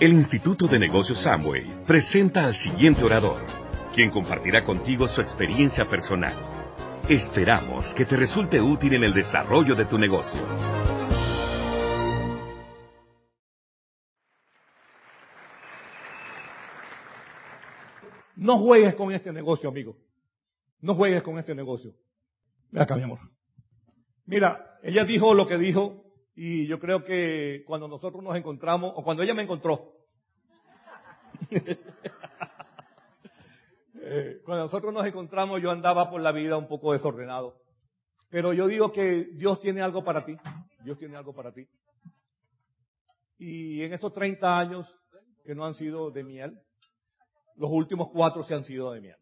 El Instituto de Negocios Samway presenta al siguiente orador, quien compartirá contigo su experiencia personal. Esperamos que te resulte útil en el desarrollo de tu negocio. No juegues con este negocio, amigo. No juegues con este negocio. Ve acá, mi amor. Mira, ella dijo lo que dijo y yo creo que cuando nosotros nos encontramos, o cuando ella me encontró, eh, cuando nosotros nos encontramos yo andaba por la vida un poco desordenado. Pero yo digo que Dios tiene algo para ti. Dios tiene algo para ti. Y en estos 30 años que no han sido de miel, los últimos cuatro se han sido de miel.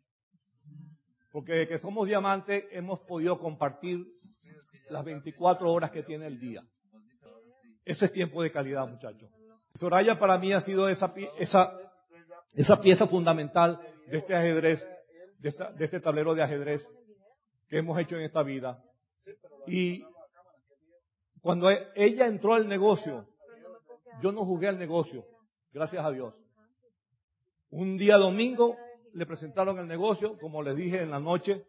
Porque que somos diamantes hemos podido compartir las 24 horas que tiene el día. Eso es tiempo de calidad, muchachos. Soraya para mí ha sido esa, esa, esa pieza fundamental de este ajedrez, de, de este tablero de ajedrez que hemos hecho en esta vida. Y cuando ella entró al negocio, yo no jugué al negocio, gracias a Dios. Un día domingo le presentaron el negocio, como les dije en la noche,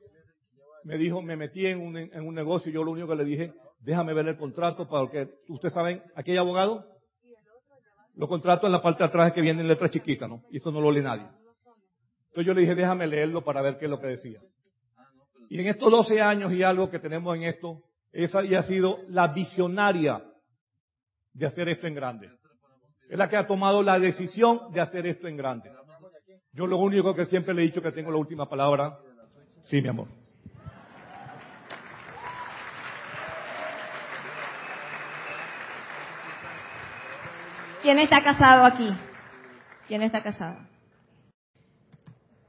me dijo, me metí en un, en un negocio y yo lo único que le dije, déjame ver el contrato para que, ustedes saben, aquí hay abogado. Los contratos en la parte de atrás que vienen letras chiquitas, ¿no? Y esto no lo lee nadie. Entonces yo le dije, déjame leerlo para ver qué es lo que decía. Y en estos 12 años y algo que tenemos en esto, esa ya ha sido la visionaria de hacer esto en grande. Es la que ha tomado la decisión de hacer esto en grande. Yo lo único que siempre le he dicho que tengo la última palabra. Sí, mi amor. ¿Quién está casado aquí? ¿Quién está casado?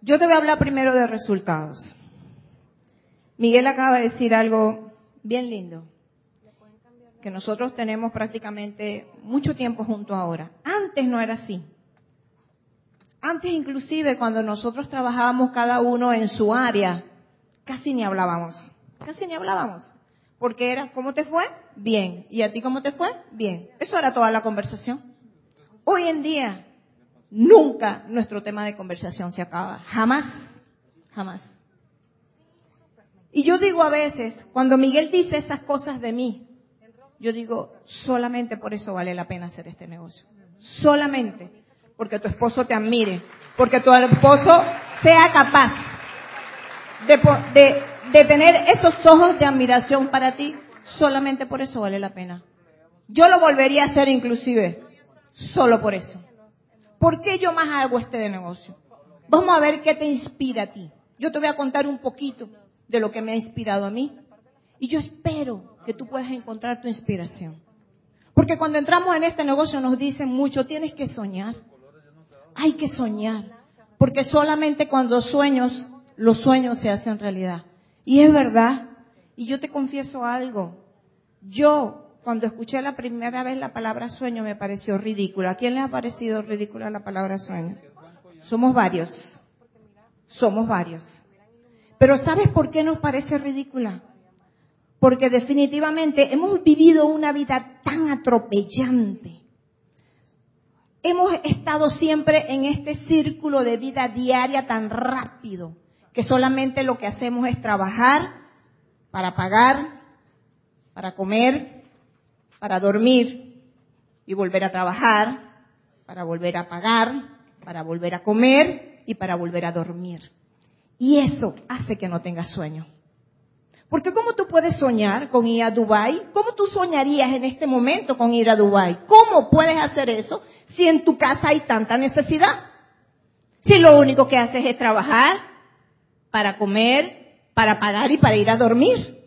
Yo te voy a hablar primero de resultados. Miguel acaba de decir algo bien lindo, que nosotros tenemos prácticamente mucho tiempo juntos ahora. Antes no era así. Antes inclusive cuando nosotros trabajábamos cada uno en su área, casi ni hablábamos, casi ni hablábamos. Porque era, ¿cómo te fue? Bien. ¿Y a ti cómo te fue? Bien. Eso era toda la conversación. Hoy en día, nunca nuestro tema de conversación se acaba. Jamás. Jamás. Y yo digo a veces, cuando Miguel dice esas cosas de mí, yo digo, solamente por eso vale la pena hacer este negocio. Solamente porque tu esposo te admire, porque tu esposo sea capaz de, tener esos ojos de admiración para ti, solamente por eso vale la pena. Yo lo volvería a hacer inclusive Solo por eso. ¿Por qué yo más hago este de negocio? Vamos a ver qué te inspira a ti. Yo te voy a contar un poquito de lo que me ha inspirado a mí. Y yo espero que tú puedas encontrar tu inspiración. Porque cuando entramos en este negocio nos dicen mucho, tienes que soñar. Hay que soñar. Porque solamente cuando sueños, los sueños se hacen realidad. Y es verdad. Y yo te confieso algo. Yo cuando escuché la primera vez la palabra sueño me pareció ridícula. ¿A quién le ha parecido ridícula la palabra sueño? Somos varios. Somos varios. Pero ¿sabes por qué nos parece ridícula? Porque definitivamente hemos vivido una vida tan atropellante. Hemos estado siempre en este círculo de vida diaria tan rápido que solamente lo que hacemos es trabajar para pagar, para comer, para dormir y volver a trabajar, para volver a pagar, para volver a comer y para volver a dormir. Y eso hace que no tengas sueño. Porque ¿cómo tú puedes soñar con ir a Dubai? ¿Cómo tú soñarías en este momento con ir a Dubai? ¿Cómo puedes hacer eso si en tu casa hay tanta necesidad? Si lo único que haces es trabajar para comer, para pagar y para ir a dormir.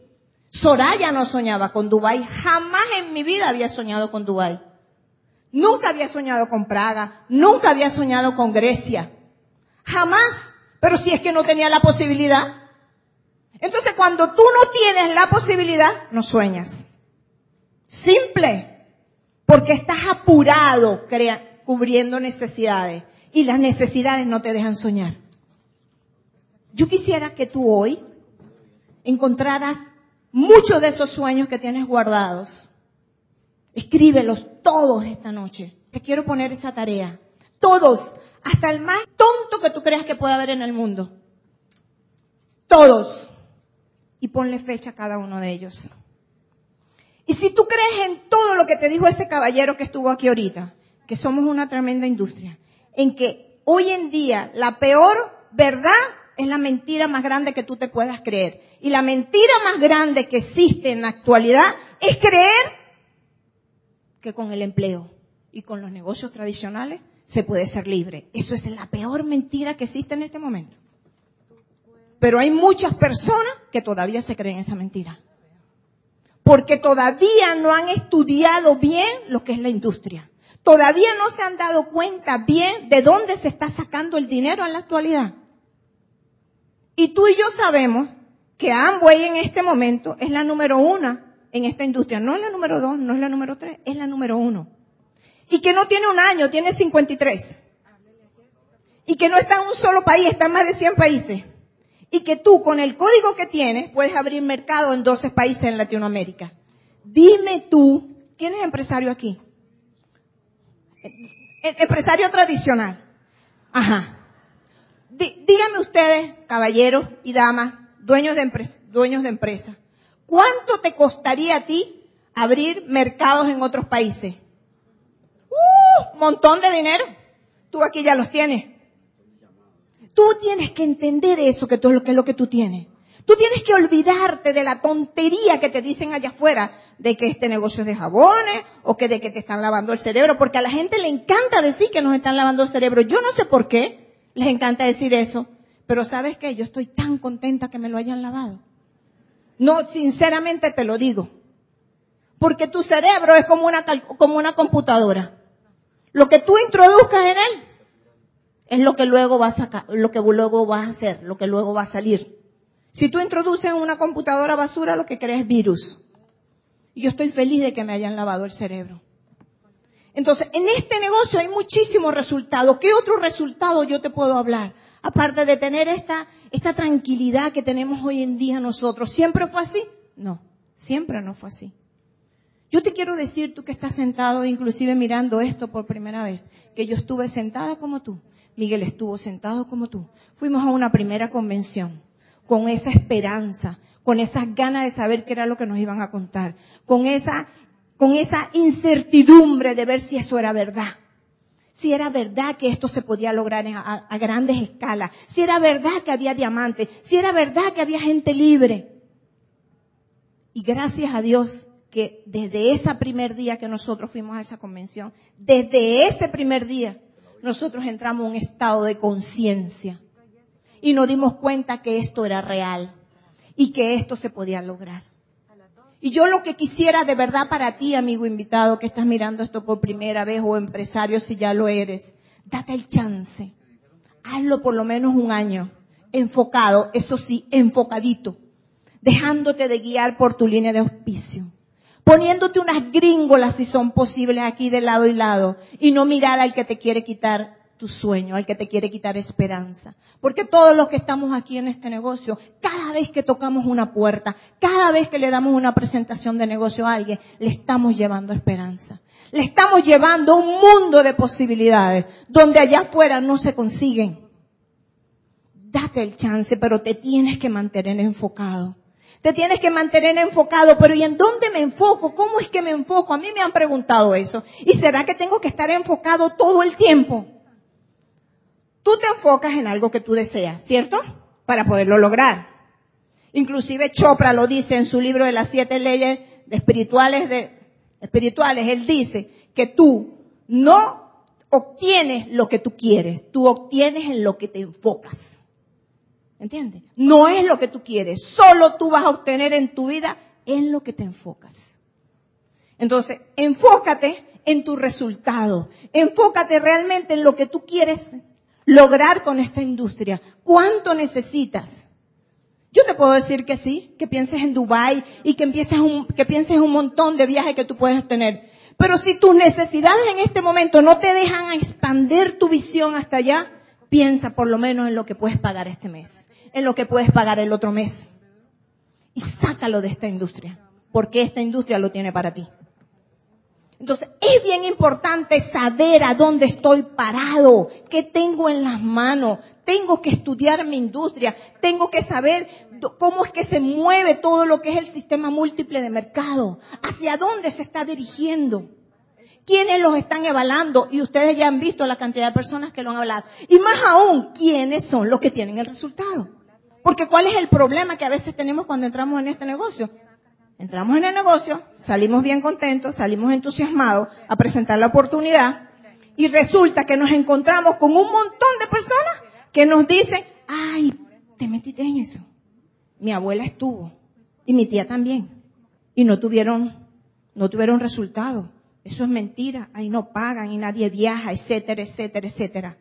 Soraya no soñaba con Dubai. Jamás en mi vida había soñado con Dubai. Nunca había soñado con Praga. Nunca había soñado con Grecia. Jamás. Pero si es que no tenía la posibilidad. Entonces cuando tú no tienes la posibilidad, no sueñas. Simple. Porque estás apurado cubriendo necesidades. Y las necesidades no te dejan soñar. Yo quisiera que tú hoy encontraras muchos de esos sueños que tienes guardados Escríbelos todos esta noche. Te quiero poner esa tarea. Todos, hasta el más tonto que tú creas que pueda haber en el mundo. Todos. Y ponle fecha a cada uno de ellos. Y si tú crees en todo lo que te dijo ese caballero que estuvo aquí ahorita, que somos una tremenda industria, en que hoy en día la peor verdad es la mentira más grande que tú te puedas creer. Y la mentira más grande que existe en la actualidad es creer que con el empleo y con los negocios tradicionales se puede ser libre. Eso es la peor mentira que existe en este momento. Pero hay muchas personas que todavía se creen esa mentira. Porque todavía no han estudiado bien lo que es la industria. Todavía no se han dado cuenta bien de dónde se está sacando el dinero en la actualidad. Y tú y yo sabemos que Amway en este momento es la número uno en esta industria. No es la número dos, no es la número tres, es la número uno. Y que no tiene un año, tiene 53. Y que no está en un solo país, está en más de 100 países. Y que tú, con el código que tienes, puedes abrir mercado en 12 países en Latinoamérica. Dime tú, ¿quién es empresario aquí? E-, empresario tradicional. Ajá. díganme ustedes, caballeros y damas, dueños de, dueños de empresa, ¿cuánto te costaría a ti abrir mercados en otros países? ¡Uh! Montón de dinero. Tú aquí ya los tienes. Tú tienes que entender eso, que, tú, que es lo que tú tienes. Tú tienes que olvidarte de la tontería que te dicen allá afuera de que este negocio es de jabones o que de que te están lavando el cerebro, porque a la gente le encanta decir que nos están lavando el cerebro. Yo no sé por qué les encanta decir eso, pero sabes qué, yo estoy tan contenta que me lo hayan lavado. No, sinceramente te lo digo. Porque tu cerebro es como una, como una computadora. Lo que tú introduzcas en él es lo que luego va a sacar, lo que luego vas a hacer, lo que luego va a salir. Si tú introduces en una computadora basura, lo que crees es virus. Y yo estoy feliz de que me hayan lavado el cerebro. Entonces, en este negocio hay muchísimos resultados. ¿Qué otro resultado yo te puedo hablar? Aparte de tener esta, esta tranquilidad que tenemos hoy en día nosotros. ¿Siempre fue así? No, siempre no fue así. Yo te quiero decir, tú que estás sentado, inclusive mirando esto por primera vez, que yo estuve sentada como tú. Miguel estuvo sentado como tú. Fuimos a una primera convención con esa esperanza, con esas ganas de saber qué era lo que nos iban a contar, con esa, con esa incertidumbre de ver si eso era verdad. Si era verdad que esto se podía lograr a, grandes escalas, si era verdad que había diamantes, si era verdad que había gente libre. Y gracias a Dios que desde ese primer día que nosotros fuimos a esa convención, desde ese primer día, nosotros entramos en un estado de conciencia y nos dimos cuenta que esto era real y que esto se podía lograr. Y yo lo que quisiera de verdad para ti, amigo invitado, que estás mirando esto por primera vez o empresario si ya lo eres, date el chance. Hazlo por lo menos un año, enfocado, eso sí, enfocadito, dejándote de guiar por tu línea de auspicio, poniéndote unas gringolas si son posibles aquí de lado y lado y no mirar al que te quiere quitar tu sueño, al que te quiere quitar esperanza. Porque todos los que estamos aquí en este negocio, cada vez que tocamos una puerta, cada vez que le damos una presentación de negocio a alguien, le estamos llevando esperanza. Le estamos llevando un mundo de posibilidades donde allá afuera no se consiguen. Date el chance, pero te tienes que mantener enfocado. Te tienes que mantener enfocado, pero ¿y en dónde me enfoco? ¿Cómo es que me enfoco? A mí me han preguntado eso. ¿Y será que tengo que estar enfocado todo el tiempo? Tú te enfocas en algo que tú deseas, ¿cierto? Para poderlo lograr. Inclusive Chopra lo dice en su libro de las siete leyes espirituales espirituales. Él dice que tú no obtienes lo que tú quieres, tú obtienes en lo que te enfocas. ¿Entiendes? No es lo que tú quieres, solo tú vas a obtener en tu vida en lo que te enfocas. Entonces, enfócate en tu resultado, enfócate realmente en lo que tú quieres lograr con esta industria? ¿Cuánto necesitas? Yo te puedo decir que sí, que pienses en Dubai y que empieces un, que pienses un montón de viajes que tú puedes tener. Pero si tus necesidades en este momento no te dejan expandir tu visión hasta allá, piensa por lo menos en lo que puedes pagar este mes, en lo que puedes pagar el otro mes. Y sácalo de esta industria, porque esta industria lo tiene para ti. Entonces, es bien importante saber a dónde estoy parado, qué tengo en las manos. Tengo que estudiar mi industria, tengo que saber cómo es que se mueve todo lo que es el sistema múltiple de mercado, hacia dónde se está dirigiendo, quiénes los están evaluando, y ustedes ya han visto la cantidad de personas que lo han hablado. Y más aún, quiénes son los que tienen el resultado. Porque cuál es el problema que a veces tenemos cuando entramos en este negocio? Entramos en el negocio, salimos bien contentos, salimos entusiasmados a presentar la oportunidad y resulta que nos encontramos con un montón de personas que nos dicen, ay, te metiste en eso. Mi abuela estuvo y mi tía también y no tuvieron, no tuvieron resultados. Eso es mentira, ahí no pagan y nadie viaja, etcétera, etcétera, etcétera.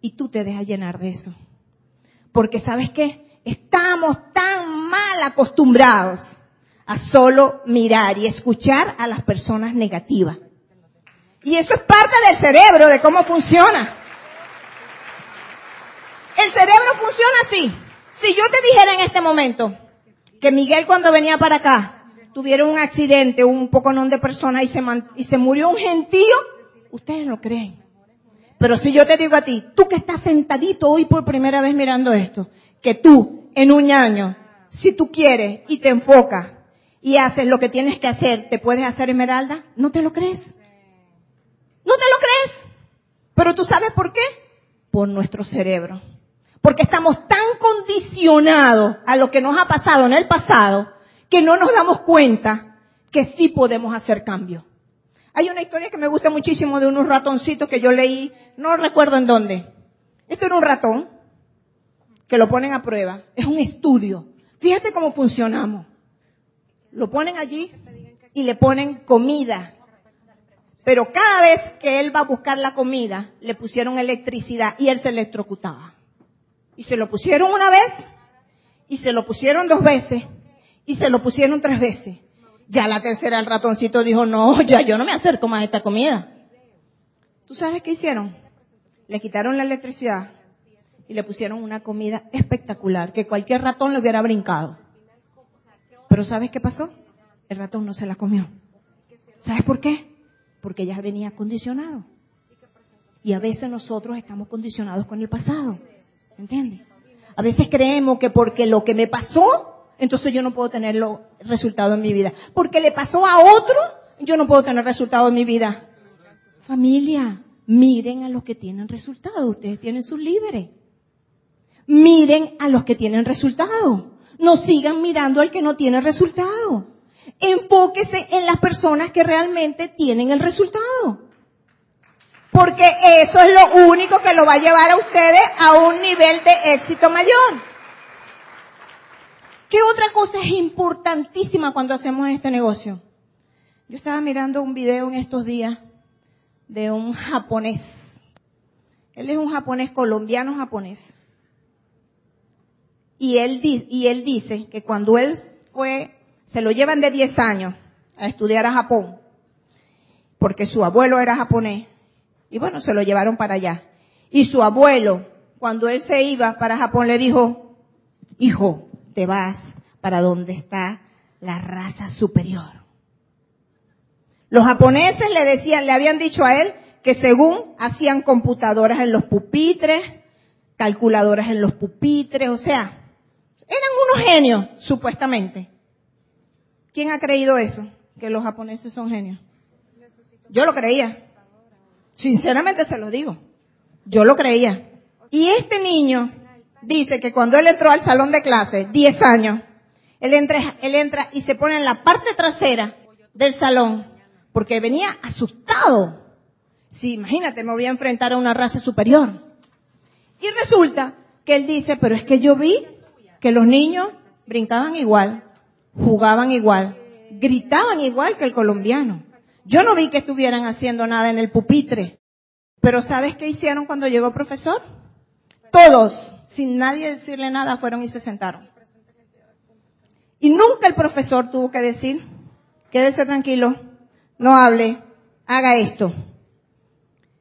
Y tú te dejas llenar de eso. Porque sabes qué? Estamos tan mal acostumbrados a solo mirar y escuchar a las personas negativas. Y eso es parte del cerebro, de cómo funciona. El cerebro funciona así. Si yo te dijera en este momento que Miguel cuando venía para acá tuviera un accidente, un poco non de personas y se, y se murió un gentío, ustedes lo creen. Pero si yo te digo a ti, tú que estás sentadito hoy por primera vez mirando esto, que tú en un año, si tú quieres y te enfocas y haces lo que tienes que hacer, ¿te puedes hacer esmeralda? ¿No te lo crees? ¿No te lo crees? Pero tú sabes por qué? Por nuestro cerebro. Porque estamos tan condicionados a lo que nos ha pasado en el pasado que no nos damos cuenta que sí podemos hacer cambio. Hay una historia que me gusta muchísimo de unos ratoncitos que yo leí, no recuerdo en dónde. Esto era un ratón que lo ponen a prueba. Es un estudio. Fíjate cómo funcionamos. Lo ponen allí y le ponen comida. Pero cada vez que él va a buscar la comida, le pusieron electricidad y él se electrocutaba. Y se lo pusieron una vez, y se lo pusieron dos veces, y se lo pusieron tres veces. Ya la tercera el ratoncito dijo, no, ya yo no me acerco más a esta comida. ¿Tú sabes qué hicieron? Le quitaron la electricidad y le pusieron una comida espectacular, que cualquier ratón le hubiera brincado. Pero ¿sabes qué pasó? El ratón no se la comió. ¿Sabes por qué? Porque ya venía condicionado. Y a veces nosotros estamos condicionados con el pasado. ¿Entiendes? A veces creemos que porque lo que me pasó, entonces yo no puedo tener los resultados en mi vida. Porque le pasó a otro, yo no puedo tener resultados en mi vida. Familia, miren a los que tienen resultados. Ustedes tienen sus líderes. Miren a los que tienen resultados no sigan mirando al que no tiene resultado. Enfóquese en las personas que realmente tienen el resultado. Porque eso es lo único que lo va a llevar a ustedes a un nivel de éxito mayor. ¿Qué otra cosa es importantísima cuando hacemos este negocio? Yo estaba mirando un video en estos días de un japonés. Él es un japonés colombiano japonés. Y él, y él dice que cuando él fue, se lo llevan de 10 años a estudiar a Japón, porque su abuelo era japonés, y bueno, se lo llevaron para allá. Y su abuelo, cuando él se iba para Japón, le dijo, hijo, te vas para donde está la raza superior. Los japoneses le decían, le habían dicho a él que según hacían computadoras en los pupitres, calculadoras en los pupitres, o sea, eran unos genios, supuestamente. ¿Quién ha creído eso? Que los japoneses son genios. Yo lo creía. Sinceramente se lo digo. Yo lo creía. Y este niño dice que cuando él entró al salón de clase, 10 años, él entra, él entra y se pone en la parte trasera del salón porque venía asustado. Sí, imagínate, me voy a enfrentar a una raza superior. Y resulta que él dice, pero es que yo vi que los niños brincaban igual, jugaban igual, gritaban igual que el colombiano. Yo no vi que estuvieran haciendo nada en el pupitre. Pero ¿sabes qué hicieron cuando llegó el profesor? Todos, sin nadie decirle nada, fueron y se sentaron. Y nunca el profesor tuvo que decir, quédese tranquilo, no hable, haga esto.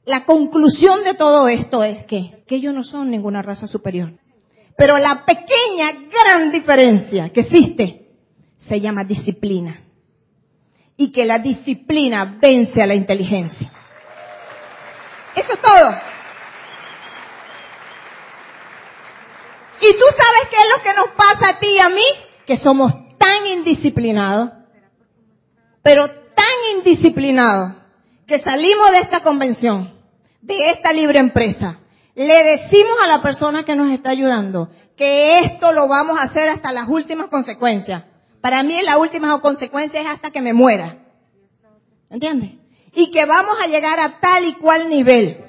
La conclusión de todo esto es que, que ellos no son ninguna raza superior. Pero la pequeña, gran diferencia que existe se llama disciplina. y que la disciplina vence a la inteligencia. Eso es todo. Y tú sabes qué es lo que nos pasa a ti y a mí, que somos tan indisciplinados, pero tan indisciplinados, que salimos de esta convención, de esta libre empresa, le decimos a la persona que nos está ayudando que esto lo vamos a hacer hasta las últimas consecuencias. Para mí la última consecuencia es hasta que me muera. ¿Entiendes? Y que vamos a llegar a tal y cual nivel.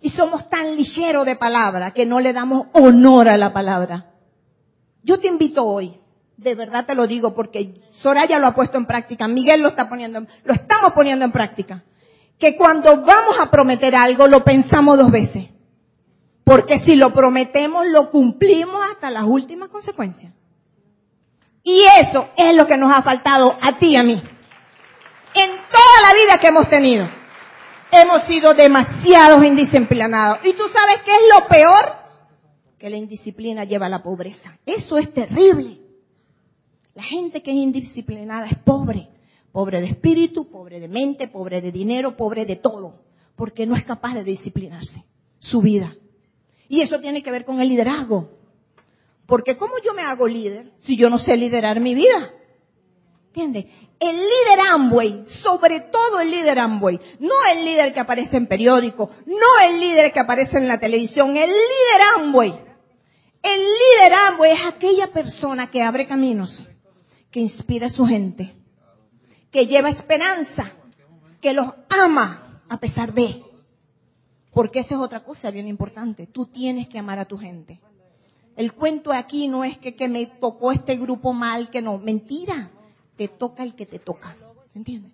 Y somos tan ligeros de palabra que no le damos honor a la palabra. Yo te invito hoy, de verdad te lo digo porque Soraya lo ha puesto en práctica, Miguel lo está poniendo, lo estamos poniendo en práctica que cuando vamos a prometer algo lo pensamos dos veces. Porque si lo prometemos, lo cumplimos hasta las últimas consecuencias. Y eso es lo que nos ha faltado a ti y a mí. En toda la vida que hemos tenido. Hemos sido demasiados indisciplinados. ¿Y tú sabes qué es lo peor? Que la indisciplina lleva a la pobreza. Eso es terrible. La gente que es indisciplinada es pobre. Pobre de espíritu, pobre de mente, pobre de dinero, pobre de todo. Porque no es capaz de disciplinarse su vida. Y eso tiene que ver con el liderazgo. Porque ¿cómo yo me hago líder si yo no sé liderar mi vida? ¿Entiendes? El líder Amway, sobre todo el líder Amway, no el líder que aparece en periódico, no el líder que aparece en la televisión, el líder Amway. El líder Amway es aquella persona que abre caminos, que inspira a su gente, que lleva esperanza, que los ama a pesar de. Porque esa es otra cosa bien importante. Tú tienes que amar a tu gente. El cuento aquí no es que, que me tocó este grupo mal, que no. Mentira. Te toca el que te toca. ¿Entiendes?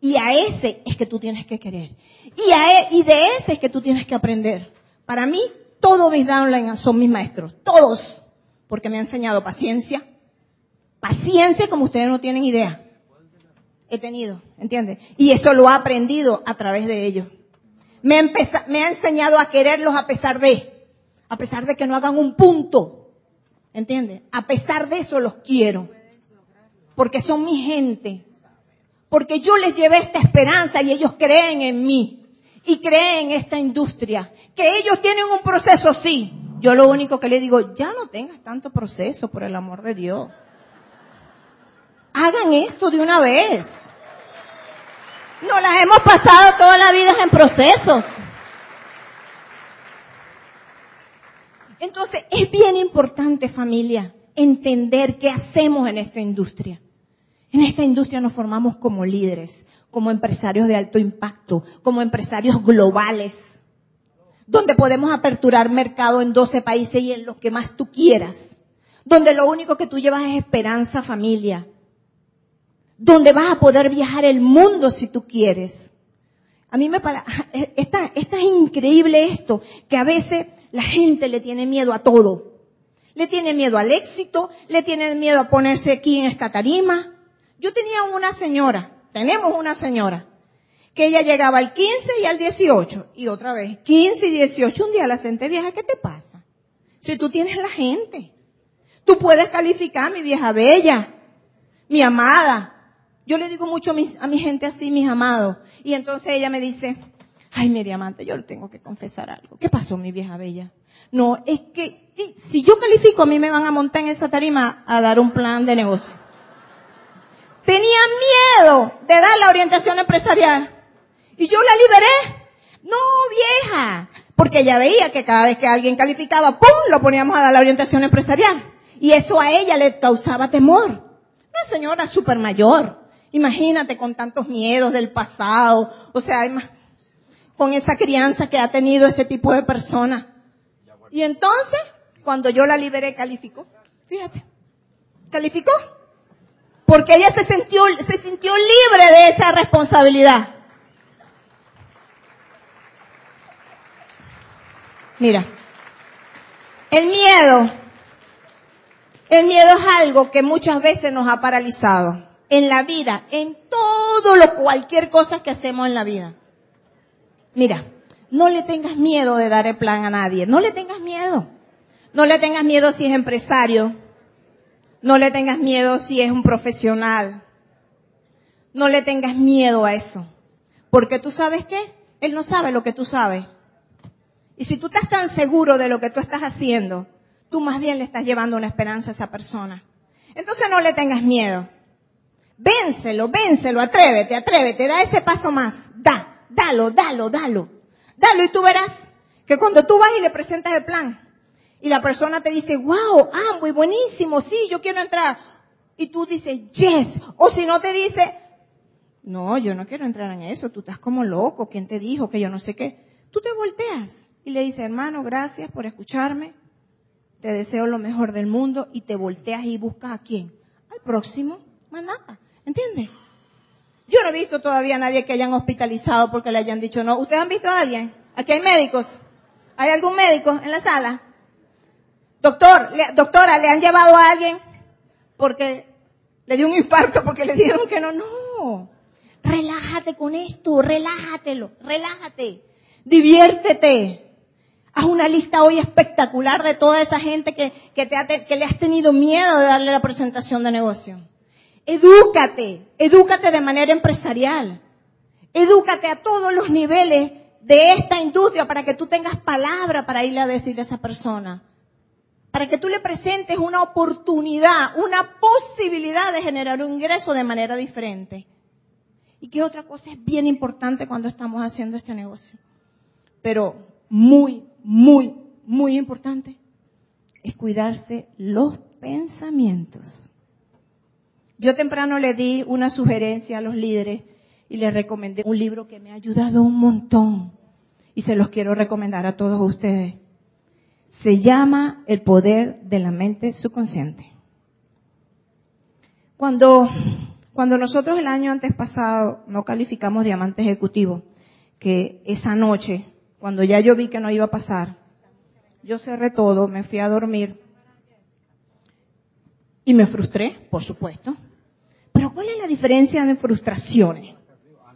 Y a ese es que tú tienes que querer. Y, a e, y de ese es que tú tienes que aprender. Para mí, todos mis downlines son mis maestros. Todos. Porque me han enseñado paciencia. Paciencia como ustedes no tienen idea he tenido, ¿entiendes? Y eso lo ha aprendido a través de ellos. Me, ha enseñado a quererlos a pesar de, a pesar de que no hagan un punto, ¿entiendes? A pesar de eso los quiero, porque son mi gente, porque yo les llevé esta esperanza y ellos creen en mí y creen en esta industria, que ellos tienen un proceso, sí. Yo lo único que le digo, ya no tengas tanto proceso, por el amor de Dios. Hagan esto de una vez. Nos las hemos pasado toda la vida en procesos. Entonces, es bien importante, familia, entender qué hacemos en esta industria. En esta industria nos formamos como líderes, como empresarios de alto impacto, como empresarios globales, donde podemos aperturar mercado en 12 países y en los que más tú quieras, donde lo único que tú llevas es esperanza, familia, donde vas a poder viajar el mundo si tú quieres. A mí me para, está, es increíble esto, que a veces la gente le tiene miedo a todo. Le tiene miedo al éxito, le tiene miedo a ponerse aquí en esta tarima. Yo tenía una señora, tenemos una señora, que ella llegaba al 15 y al 18, y otra vez, 15 y 18, un día la senté vieja, ¿qué te pasa? Si tú tienes la gente, tú puedes calificar mi vieja bella, mi amada, yo le digo mucho a, mi gente así, mis amados. Y entonces ella me dice, ay, mi diamante, yo le tengo que confesar algo. ¿Qué pasó, mi vieja bella? No, es que si yo califico, a mí me van a montar en esa tarima a dar un plan de negocio. Tenía miedo de dar la orientación empresarial. Y yo la liberé. No, vieja. Porque ella veía que cada vez que alguien calificaba, ¡pum!, lo poníamos a dar la orientación empresarial. Y eso a ella le causaba temor. Una señora súper mayor. Imagínate con tantos miedos del pasado, o sea, con esa crianza que ha tenido ese tipo de persona. Y entonces, cuando yo la liberé, calificó. Fíjate, calificó. Porque ella se sintió, se sintió libre de esa responsabilidad. Mira, el miedo, el miedo es algo que muchas veces nos ha paralizado en la vida, en todo lo, cualquier cosa que hacemos en la vida. Mira, no le tengas miedo de dar el plan a nadie, no le tengas miedo. No le tengas miedo si es empresario, no le tengas miedo si es un profesional. No le tengas miedo a eso. Porque tú sabes qué? Él no sabe lo que tú sabes. Y si tú estás tan seguro de lo que tú estás haciendo, tú más bien le estás llevando una esperanza a esa persona. Entonces no le tengas miedo. Vénselo, vénselo, atrévete, atrévete, da ese paso más. Da, dalo, dalo, dalo. Dalo y tú verás que cuando tú vas y le presentas el plan y la persona te dice, wow, ah, muy buenísimo, sí, yo quiero entrar. Y tú dices, yes. O si no te dice, no, yo no quiero entrar en eso, tú estás como loco, ¿quién te dijo que yo no sé qué? Tú te volteas y le dices, hermano, gracias por escucharme, te deseo lo mejor del mundo y te volteas y buscas a quién? Al próximo, más nada, ¿entiendes? Yo no he visto todavía a nadie que hayan hospitalizado porque le hayan dicho no. ¿Ustedes han visto a alguien? Aquí hay médicos. ¿Hay algún médico en la sala? Doctor, doctora, ¿le han llevado a alguien? Porque le dio un infarto porque le dijeron que no. No. Relájate con esto, relájatelo, relájate. Diviértete. Haz una lista hoy espectacular de toda esa gente que, que, te que le has tenido miedo de darle la presentación de negocio. Edúcate, edúcate de manera empresarial. Edúcate a todos los niveles de esta industria para que tú tengas palabra para irle a decir a esa persona. Para que tú le presentes una oportunidad, una posibilidad de generar un ingreso de manera diferente. Y que otra cosa es bien importante cuando estamos haciendo este negocio. Pero muy, muy, muy importante es cuidarse los pensamientos. Yo temprano le di una sugerencia a los líderes y les recomendé un libro que me ha ayudado un montón y se los quiero recomendar a todos ustedes. Se llama El poder de la mente subconsciente. Cuando, cuando nosotros el año antes pasado no calificamos diamante ejecutivo, que esa noche, cuando ya yo vi que no iba a pasar, yo cerré todo, me fui a dormir y me frustré, por supuesto. ¿Cuál es la diferencia de frustraciones?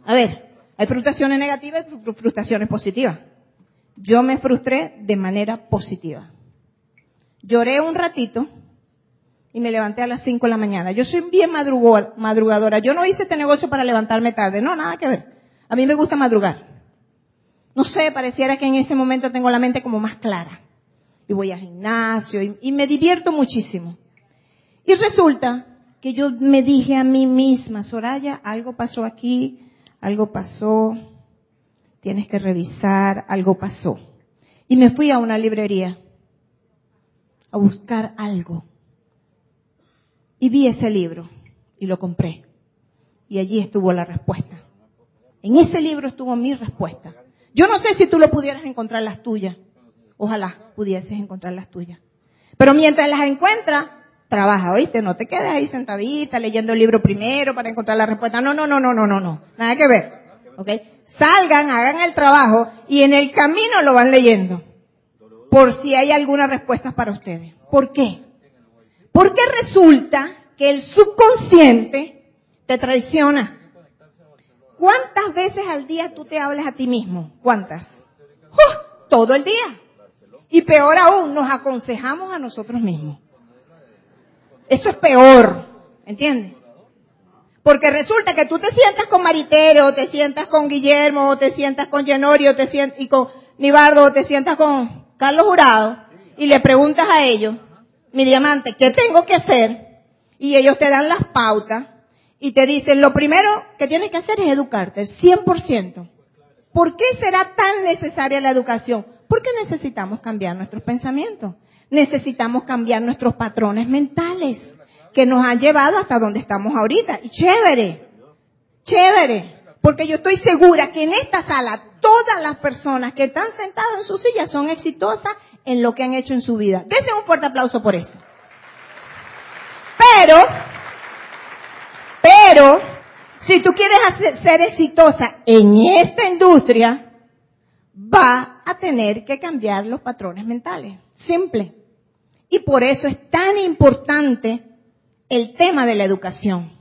A ver, hay frustraciones negativas y frustraciones positivas. Yo me frustré de manera positiva. Lloré un ratito y me levanté a las 5 de la mañana. Yo soy bien madrugadora. Yo no hice este negocio para levantarme tarde. No, nada que ver. A mí me gusta madrugar. No sé, pareciera que en ese momento tengo la mente como más clara. Y voy al gimnasio y me divierto muchísimo. Y resulta que yo me dije a mí misma, Soraya, algo pasó aquí, algo pasó, tienes que revisar, algo pasó. Y me fui a una librería a buscar algo. Y vi ese libro y lo compré. Y allí estuvo la respuesta. En ese libro estuvo mi respuesta. Yo no sé si tú lo pudieras encontrar las tuyas. Ojalá pudieses encontrar las tuyas. Pero mientras las encuentras, trabaja, ¿oíste? No te quedes ahí sentadita leyendo el libro primero para encontrar la respuesta. No, no, no, no, no, no, no. Nada que ver. ¿Ok? Salgan, hagan el trabajo y en el camino lo van leyendo. Por si hay alguna respuesta para ustedes. ¿Por qué? Porque resulta que el subconsciente te traiciona. ¿Cuántas veces al día tú te hablas a ti mismo? ¿Cuántas? ¡Uh! todo el día. Y peor aún, nos aconsejamos a nosotros mismos. Eso es peor, ¿entiendes? Porque resulta que tú te sientas con Maritero, o te sientas con Guillermo, o te sientas con Genorio, o te sientas, y con Nibardo, o te sientas con Carlos Jurado, y le preguntas a ellos, mi diamante, ¿qué tengo que hacer? Y ellos te dan las pautas, y te dicen, lo primero que tienes que hacer es educarte, 100%. ¿Por qué será tan necesaria la educación? Porque necesitamos cambiar nuestros pensamientos necesitamos cambiar nuestros patrones mentales que nos han llevado hasta donde estamos ahorita. Y chévere, chévere, porque yo estoy segura que en esta sala todas las personas que están sentadas en su silla son exitosas en lo que han hecho en su vida. Dese un fuerte aplauso por eso. Pero, pero, si tú quieres ser exitosa en esta industria, va a tener que cambiar los patrones mentales. Simple. Y por eso es tan importante el tema de la educación.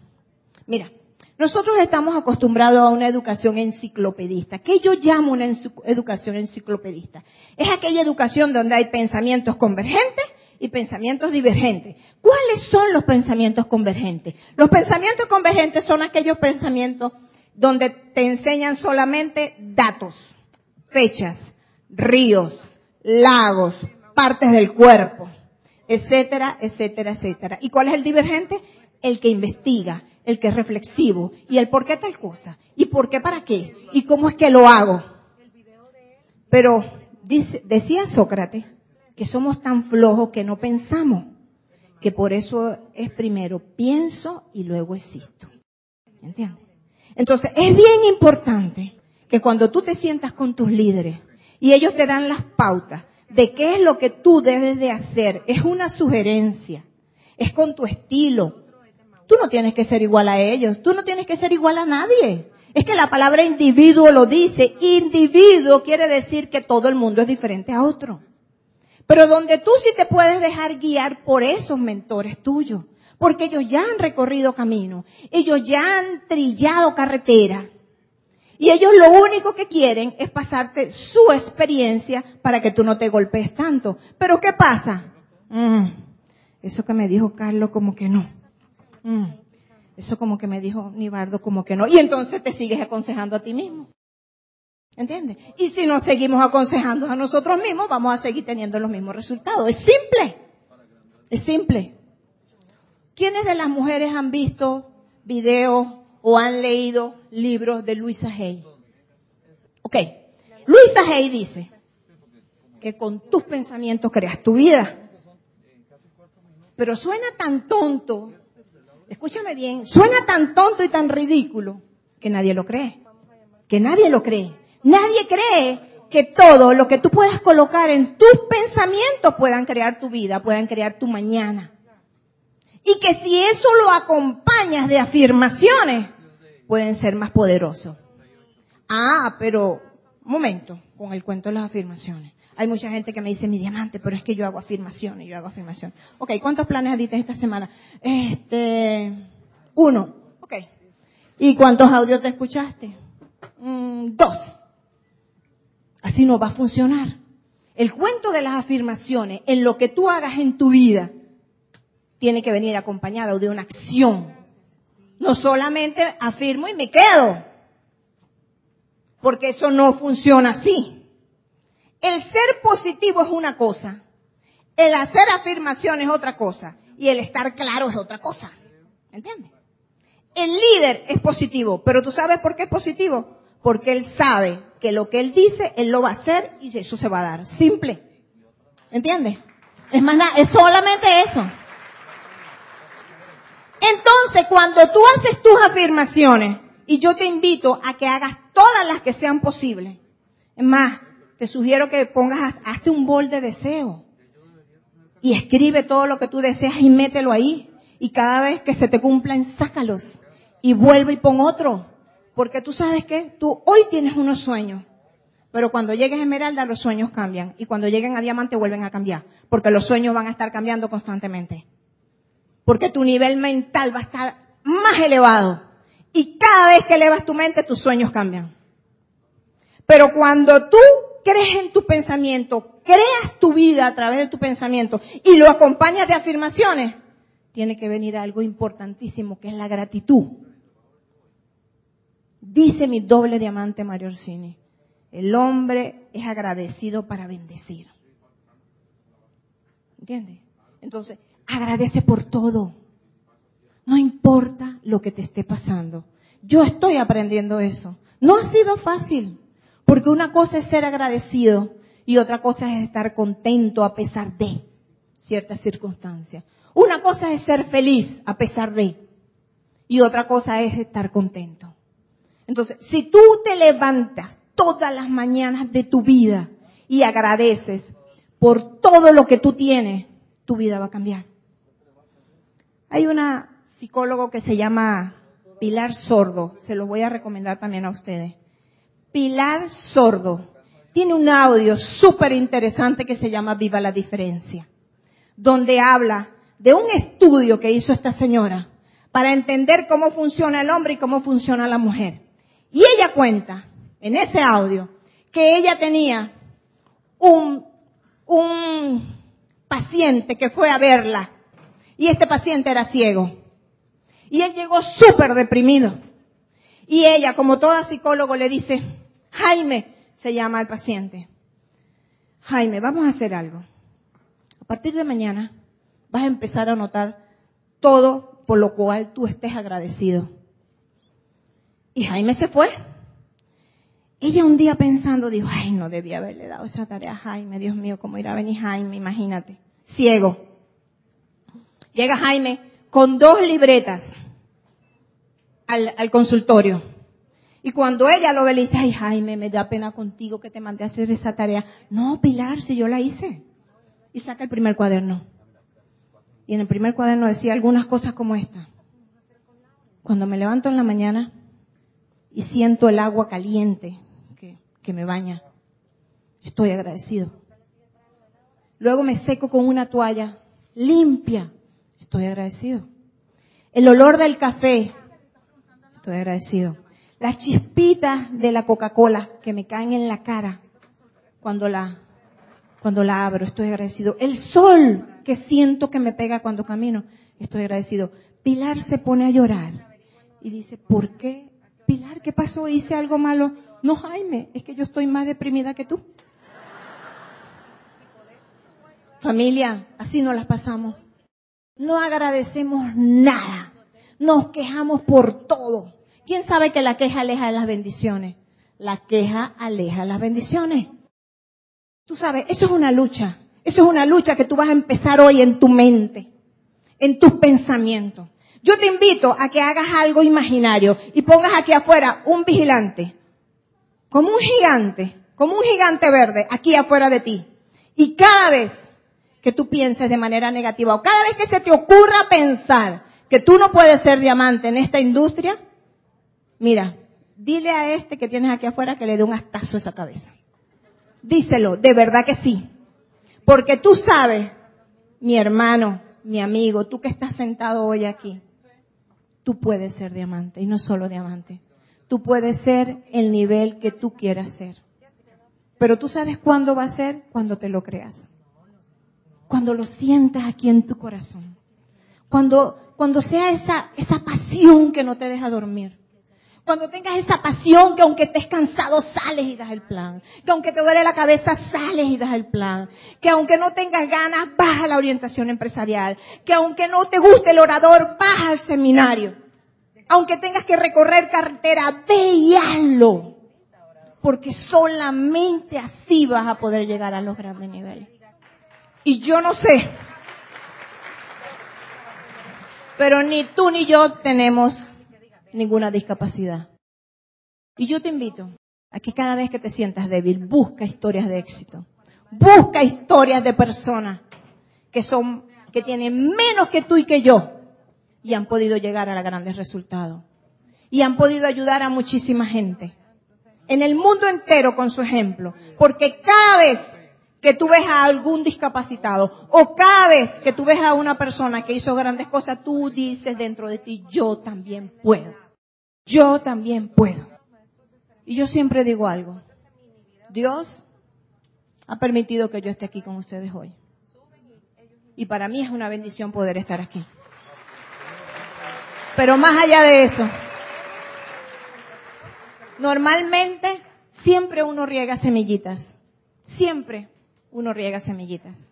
Mira, nosotros estamos acostumbrados a una educación enciclopedista. ¿Qué yo llamo una educación enciclopedista? Es aquella educación donde hay pensamientos convergentes y pensamientos divergentes. ¿Cuáles son los pensamientos convergentes? Los pensamientos convergentes son aquellos pensamientos donde te enseñan solamente datos, fechas, ríos, lagos, partes del cuerpo, etcétera, etcétera, etcétera. ¿Y cuál es el divergente? El que investiga, el que es reflexivo, y el por qué tal cosa, y por qué para qué, y cómo es que lo hago. Pero dice, decía Sócrates que somos tan flojos que no pensamos, que por eso es primero pienso y luego existo. ¿Entiendes? Entonces, es bien importante que cuando tú te sientas con tus líderes y ellos te dan las pautas de qué es lo que tú debes de hacer, es una sugerencia, es con tu estilo. Tú no tienes que ser igual a ellos, tú no tienes que ser igual a nadie. Es que la palabra individuo lo dice. Individuo quiere decir que todo el mundo es diferente a otro. Pero donde tú sí te puedes dejar guiar por esos mentores tuyos. Porque ellos ya han recorrido camino. Ellos ya han trillado carretera. Y ellos lo único que quieren es pasarte su experiencia para que tú no te golpees tanto. Pero ¿qué pasa? Mm, eso que me dijo Carlos como que no. Mm, eso como que me dijo Nibardo como que no. Y entonces te sigues aconsejando a ti mismo. ¿Entiendes? Y si nos seguimos aconsejando a nosotros mismos, vamos a seguir teniendo los mismos resultados. Es simple. Es simple. ¿Quiénes de las mujeres han visto videos o han leído libros de Luisa Hay? Ok. Luisa Hay dice que con tus pensamientos creas tu vida. Pero suena tan tonto escúchame bien, suena tan tonto y tan ridículo que nadie lo cree. Que nadie lo cree. Nadie cree que todo lo que tú puedas colocar en tus pensamientos puedan crear tu vida, puedan crear tu mañana. Y que si eso lo acompañas de afirmaciones, pueden ser más poderosos. Ah, pero, momento, con el cuento de las afirmaciones. Hay mucha gente que me dice, mi diamante, pero es que yo hago afirmaciones, yo hago afirmaciones. Ok, ¿cuántos planes diste esta semana? Este, uno. Ok. ¿Y cuántos audios te escuchaste? Mm, dos. Así no va a funcionar. El cuento de las afirmaciones, en lo que tú hagas en tu vida, tiene que venir acompañado de una acción. No solamente afirmo y me quedo. Porque eso no funciona así. El ser positivo es una cosa, el hacer afirmaciones es otra cosa y el estar claro es otra cosa. ¿Entiendes? El líder es positivo, pero tú sabes por qué es positivo? Porque él sabe que lo que él dice, él lo va a hacer y eso se va a dar. Simple. ¿Entiendes? Es más nada, es solamente eso. Entonces, cuando tú haces tus afirmaciones, y yo te invito a que hagas todas las que sean posibles, es más, te sugiero que pongas, hazte un bol de deseo. Y escribe todo lo que tú deseas y mételo ahí. Y cada vez que se te cumplan, sácalos. Y vuelve y pon otro. Porque tú sabes que tú hoy tienes unos sueños. Pero cuando llegues a Esmeralda, los sueños cambian. Y cuando lleguen a Diamante, vuelven a cambiar. Porque los sueños van a estar cambiando constantemente. Porque tu nivel mental va a estar más elevado. Y cada vez que elevas tu mente, tus sueños cambian. Pero cuando tú crees en tu pensamiento, creas tu vida a través de tu pensamiento y lo acompañas de afirmaciones, tiene que venir algo importantísimo que es la gratitud. Dice mi doble diamante Mario Orsini, el hombre es agradecido para bendecir. ¿Entiendes? Entonces, agradece por todo. No importa lo que te esté pasando. Yo estoy aprendiendo eso. No ha sido fácil. Porque una cosa es ser agradecido y otra cosa es estar contento a pesar de ciertas circunstancias. Una cosa es ser feliz a pesar de y otra cosa es estar contento. Entonces, si tú te levantas todas las mañanas de tu vida y agradeces por todo lo que tú tienes, tu vida va a cambiar. Hay una psicólogo que se llama Pilar Sordo, se lo voy a recomendar también a ustedes. Pilar Sordo tiene un audio súper interesante que se llama Viva la Diferencia, donde habla de un estudio que hizo esta señora para entender cómo funciona el hombre y cómo funciona la mujer. Y ella cuenta en ese audio que ella tenía un, un paciente que fue a verla. Y este paciente era ciego. Y él llegó súper deprimido. Y ella, como toda psicólogo, le dice, Jaime, se llama al paciente. Jaime, vamos a hacer algo. A partir de mañana vas a empezar a notar todo por lo cual tú estés agradecido. Y Jaime se fue. Ella un día pensando dijo, ay, no debía haberle dado esa tarea a Jaime, Dios mío, cómo irá a venir Jaime, imagínate, ciego. Llega Jaime con dos libretas al, al consultorio. Y cuando ella lo ve, le dice, ay Jaime, me da pena contigo que te mandé a hacer esa tarea. No, Pilar, si yo la hice. Y saca el primer cuaderno. Y en el primer cuaderno decía algunas cosas como esta. Cuando me levanto en la mañana y siento el agua caliente que, que me baña, estoy agradecido. Luego me seco con una toalla limpia, estoy agradecido. El olor del café, estoy agradecido. Las chispitas de la Coca-Cola que me caen en la cara cuando la, cuando la abro, estoy agradecido. El sol que siento que me pega cuando camino, estoy agradecido. Pilar se pone a llorar y dice, ¿por qué? Pilar, ¿qué pasó? ¿Hice algo malo? No, Jaime, es que yo estoy más deprimida que tú. Familia, así no las pasamos. No agradecemos nada. Nos quejamos por todo. ¿Quién sabe que la queja aleja de las bendiciones? La queja aleja las bendiciones. Tú sabes, eso es una lucha. Eso es una lucha que tú vas a empezar hoy en tu mente, en tus pensamientos. Yo te invito a que hagas algo imaginario y pongas aquí afuera un vigilante, como un gigante, como un gigante verde aquí afuera de ti. Y cada vez que tú pienses de manera negativa o cada vez que se te ocurra pensar que tú no puedes ser diamante en esta industria, mira, dile a este que tienes aquí afuera que le dé un astazo a esa cabeza. Díselo, de verdad que sí. Porque tú sabes, mi hermano, mi amigo, tú que estás sentado hoy aquí, tú puedes ser diamante y no solo diamante. Tú puedes ser el nivel que tú quieras ser. Pero tú sabes cuándo va a ser cuando te lo creas. Cuando lo sientas aquí en tu corazón. Cuando, cuando sea esa, esa pasión que no te deja dormir. Cuando tengas esa pasión que aunque estés cansado sales y das el plan. Que aunque te duele la cabeza sales y das el plan. Que aunque no tengas ganas vas a la orientación empresarial. Que aunque no te guste el orador vas al seminario. Aunque tengas que recorrer carretera, ve y hazlo. Porque solamente así vas a poder llegar a los grandes niveles. Y yo no sé. Pero ni tú ni yo tenemos ninguna discapacidad. Y yo te invito a que cada vez que te sientas débil, busca historias de éxito. Busca historias de personas que son, que tienen menos que tú y que yo y han podido llegar a grandes resultados. Y han podido ayudar a muchísima gente. En el mundo entero con su ejemplo. Porque cada vez que tú ves a algún discapacitado o cada vez que tú ves a una persona que hizo grandes cosas, tú dices dentro de ti, yo también puedo yo también puedo. Y yo siempre digo algo. Dios ha permitido que yo esté aquí con ustedes hoy. Y para mí es una bendición poder estar aquí. Pero más allá de eso, normalmente siempre uno riega semillitas. Siempre uno riega semillitas.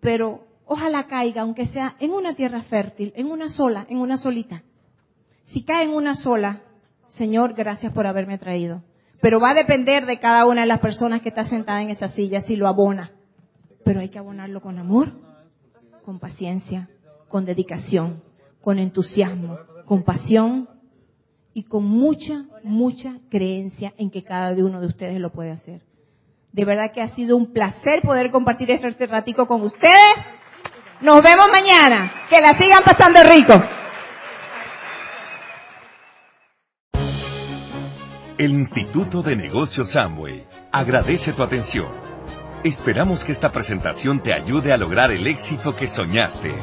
Pero ojalá caiga, aunque sea en una tierra fértil, en una sola, en una solita. Si cae en una sola, Señor, gracias por haberme traído. Pero va a depender de cada una de las personas que está sentada en esa silla si lo abona. Pero hay que abonarlo con amor, con paciencia, con dedicación, con entusiasmo, con pasión y con mucha, mucha creencia en que cada uno de ustedes lo puede hacer. De verdad que ha sido un placer poder compartir este ratico con ustedes. Nos vemos mañana. Que la sigan pasando rico. El Instituto de Negocios Amway agradece tu atención. Esperamos que esta presentación te ayude a lograr el éxito que soñaste.